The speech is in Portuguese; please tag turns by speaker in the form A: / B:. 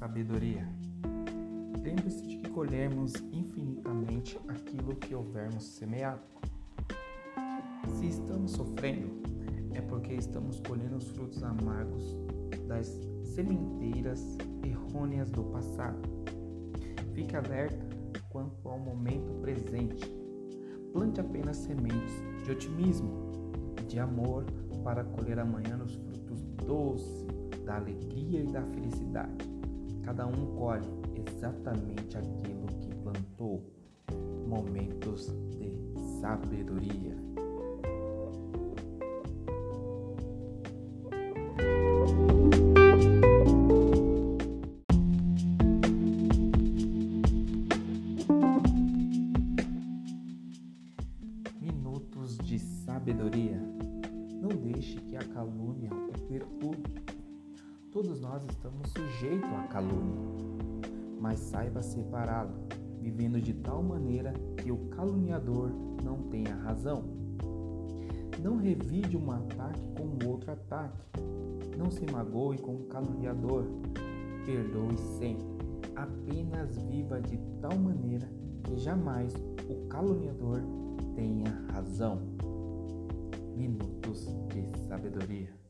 A: sabedoria. Lembre-se de que colhemos infinitamente aquilo que houvermos semeado. Se estamos sofrendo, é porque estamos colhendo os frutos amargos das sementeiras errôneas do passado. Fique alerta quanto ao momento presente. Plante apenas sementes de otimismo de amor para colher amanhã os frutos doces da alegria e da felicidade. Cada um colhe exatamente aquilo que plantou. Momentos de sabedoria. Minutos de sabedoria. Não deixe que a calúnia o perturbe. Todos nós estamos sujeitos à calúnia, mas saiba separá-lo, vivendo de tal maneira que o caluniador não tenha razão. Não revide um ataque com outro ataque. Não se magoe com o caluniador. Perdoe sempre. Apenas viva de tal maneira que jamais o caluniador tenha razão. Minutos de Sabedoria.